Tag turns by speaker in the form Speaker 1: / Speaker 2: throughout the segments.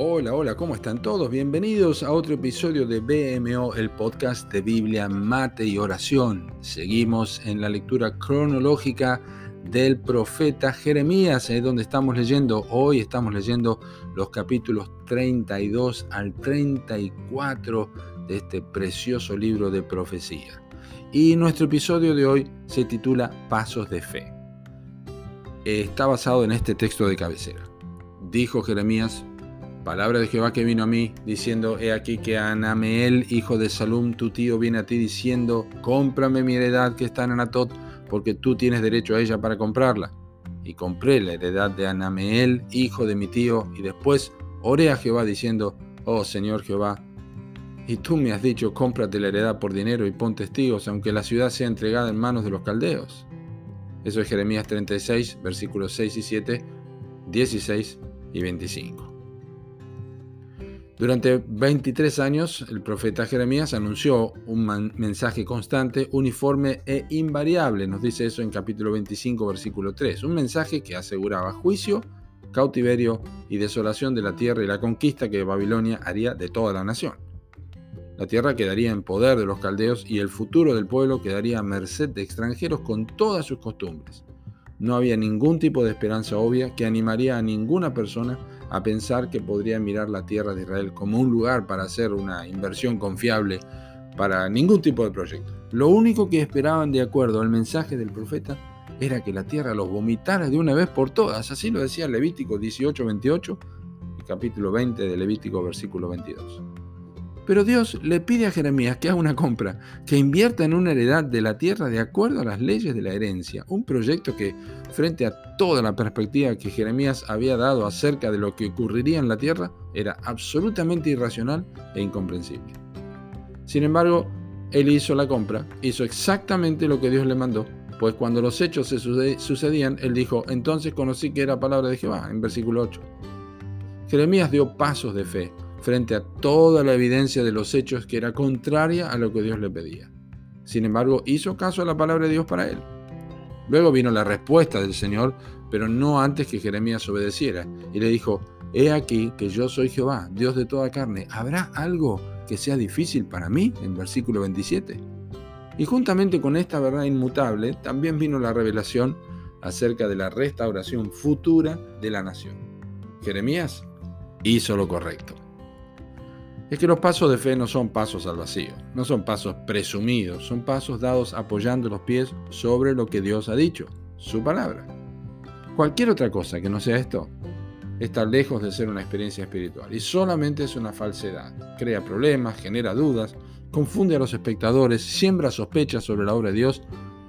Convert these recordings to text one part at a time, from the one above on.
Speaker 1: Hola, hola, ¿cómo están todos? Bienvenidos a otro episodio de BMO, el podcast de Biblia, Mate y Oración. Seguimos en la lectura cronológica del profeta Jeremías, es donde estamos leyendo, hoy estamos leyendo los capítulos 32 al 34 de este precioso libro de profecía. Y nuestro episodio de hoy se titula Pasos de Fe. Está basado en este texto de cabecera. Dijo Jeremías, Palabra de Jehová que vino a mí, diciendo, he aquí que Anameel, hijo de Salum, tu tío, viene a ti diciendo, cómprame mi heredad que está en Anatot, porque tú tienes derecho a ella para comprarla. Y compré la heredad de Anameel, hijo de mi tío, y después oré a Jehová diciendo, oh Señor Jehová, y tú me has dicho, cómprate la heredad por dinero y pon testigos, aunque la ciudad sea entregada en manos de los caldeos. Eso es Jeremías 36, versículos 6 y 7, 16 y 25. Durante 23 años, el profeta Jeremías anunció un mensaje constante, uniforme e invariable, nos dice eso en capítulo 25, versículo 3, un mensaje que aseguraba juicio, cautiverio y desolación de la tierra y la conquista que Babilonia haría de toda la nación. La tierra quedaría en poder de los caldeos y el futuro del pueblo quedaría a merced de extranjeros con todas sus costumbres. No había ningún tipo de esperanza obvia que animaría a ninguna persona a pensar que podría mirar la tierra de Israel como un lugar para hacer una inversión confiable para ningún tipo de proyecto. Lo único que esperaban de acuerdo al mensaje del profeta era que la tierra los vomitara de una vez por todas. Así lo decía Levítico 18:28 y capítulo 20 de Levítico versículo 22. Pero Dios le pide a Jeremías que haga una compra, que invierta en una heredad de la tierra de acuerdo a las leyes de la herencia. Un proyecto que, frente a toda la perspectiva que Jeremías había dado acerca de lo que ocurriría en la tierra, era absolutamente irracional e incomprensible. Sin embargo, él hizo la compra, hizo exactamente lo que Dios le mandó, pues cuando los hechos se sucedían, él dijo, entonces conocí que era palabra de Jehová, en versículo 8. Jeremías dio pasos de fe, frente a toda la evidencia de los hechos que era contraria a lo que Dios le pedía. Sin embargo, hizo caso a la palabra de Dios para él. Luego vino la respuesta del Señor, pero no antes que Jeremías obedeciera, y le dijo, He aquí que yo soy Jehová, Dios de toda carne. ¿Habrá algo que sea difícil para mí? En versículo 27. Y juntamente con esta verdad inmutable, también vino la revelación acerca de la restauración futura de la nación. Jeremías hizo lo correcto es que los pasos de fe no son pasos al vacío, no son pasos presumidos, son pasos dados apoyando los pies sobre lo que Dios ha dicho, su palabra. Cualquier otra cosa que no sea esto está lejos de ser una experiencia espiritual y solamente es una falsedad. Crea problemas, genera dudas, confunde a los espectadores, siembra sospechas sobre la obra de Dios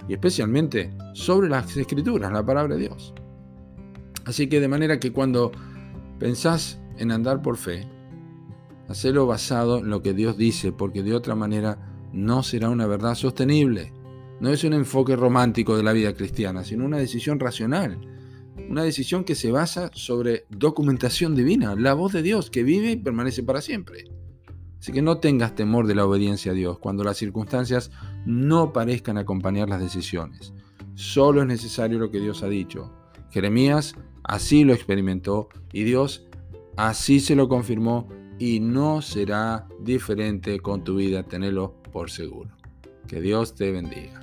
Speaker 1: y especialmente sobre las escrituras, la palabra de Dios. Así que de manera que cuando pensás en andar por fe, Hacelo basado en lo que Dios dice, porque de otra manera no será una verdad sostenible. No es un enfoque romántico de la vida cristiana, sino una decisión racional. Una decisión que se basa sobre documentación divina, la voz de Dios que vive y permanece para siempre. Así que no tengas temor de la obediencia a Dios cuando las circunstancias no parezcan acompañar las decisiones. Solo es necesario lo que Dios ha dicho. Jeremías así lo experimentó y Dios así se lo confirmó y no será diferente con tu vida, tenelo por seguro. Que Dios te bendiga.